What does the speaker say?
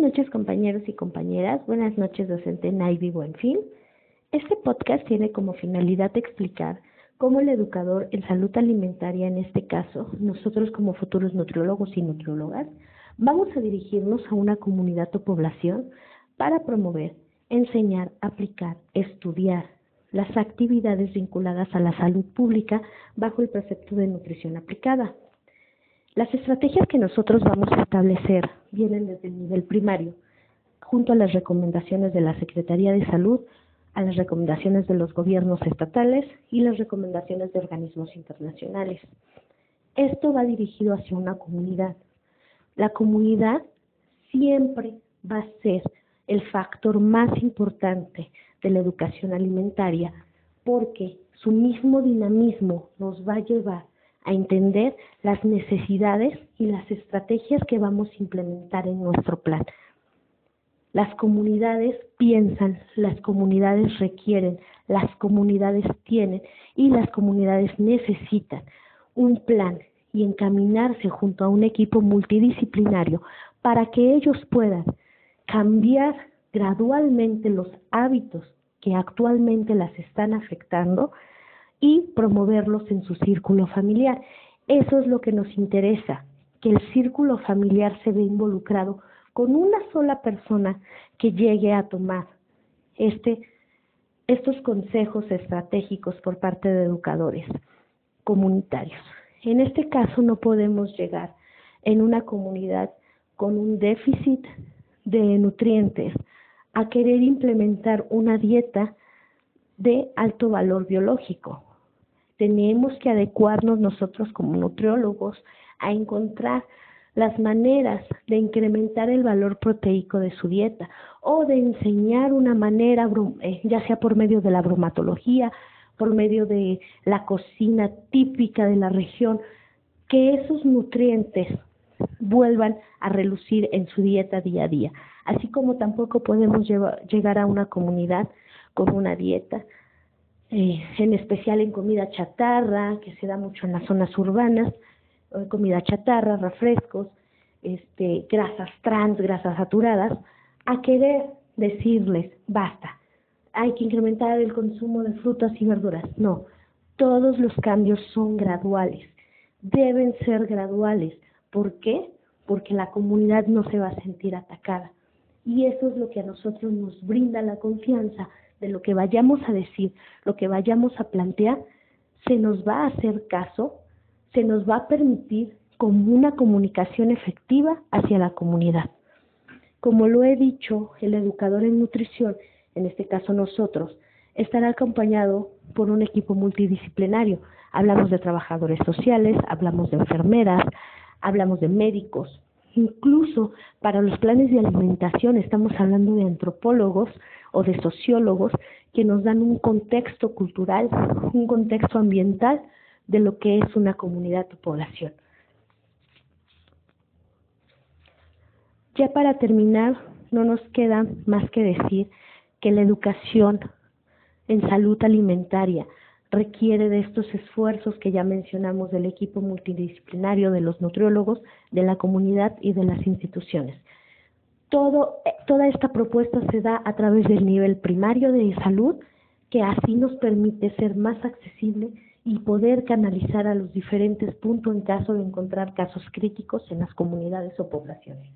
noches compañeros y compañeras, buenas noches docente Naivi Buenfil. Este podcast tiene como finalidad explicar cómo el educador en salud alimentaria, en este caso, nosotros como futuros nutriólogos y nutriólogas, vamos a dirigirnos a una comunidad o población para promover, enseñar, aplicar, estudiar las actividades vinculadas a la salud pública bajo el precepto de nutrición aplicada. Las estrategias que nosotros vamos a establecer vienen desde el nivel primario, junto a las recomendaciones de la Secretaría de Salud, a las recomendaciones de los gobiernos estatales y las recomendaciones de organismos internacionales. Esto va dirigido hacia una comunidad. La comunidad siempre va a ser el factor más importante de la educación alimentaria porque su mismo dinamismo nos va a llevar a entender las necesidades y las estrategias que vamos a implementar en nuestro plan. Las comunidades piensan, las comunidades requieren, las comunidades tienen y las comunidades necesitan un plan y encaminarse junto a un equipo multidisciplinario para que ellos puedan cambiar gradualmente los hábitos que actualmente las están afectando y promoverlos en su círculo familiar. Eso es lo que nos interesa, que el círculo familiar se vea involucrado con una sola persona que llegue a tomar este, estos consejos estratégicos por parte de educadores comunitarios. En este caso no podemos llegar en una comunidad con un déficit de nutrientes a querer implementar una dieta de alto valor biológico tenemos que adecuarnos nosotros como nutriólogos a encontrar las maneras de incrementar el valor proteico de su dieta o de enseñar una manera, eh, ya sea por medio de la bromatología, por medio de la cocina típica de la región, que esos nutrientes vuelvan a relucir en su dieta día a día. Así como tampoco podemos llegar a una comunidad con una dieta eh, en especial en comida chatarra, que se da mucho en las zonas urbanas, eh, comida chatarra, refrescos, este, grasas trans, grasas saturadas, a querer decirles, basta, hay que incrementar el consumo de frutas y verduras. No, todos los cambios son graduales, deben ser graduales. ¿Por qué? Porque la comunidad no se va a sentir atacada. Y eso es lo que a nosotros nos brinda la confianza de lo que vayamos a decir, lo que vayamos a plantear, se nos va a hacer caso, se nos va a permitir como una comunicación efectiva hacia la comunidad. Como lo he dicho, el educador en nutrición, en este caso nosotros, estará acompañado por un equipo multidisciplinario. Hablamos de trabajadores sociales, hablamos de enfermeras, hablamos de médicos, incluso para los planes de alimentación estamos hablando de antropólogos, o de sociólogos que nos dan un contexto cultural, un contexto ambiental de lo que es una comunidad o población. Ya para terminar, no nos queda más que decir que la educación en salud alimentaria requiere de estos esfuerzos que ya mencionamos del equipo multidisciplinario, de los nutriólogos, de la comunidad y de las instituciones eh, toda esta propuesta se da a través del nivel primario de salud, que así nos permite ser más accesible y poder canalizar a los diferentes puntos en caso de encontrar casos críticos en las comunidades o poblaciones.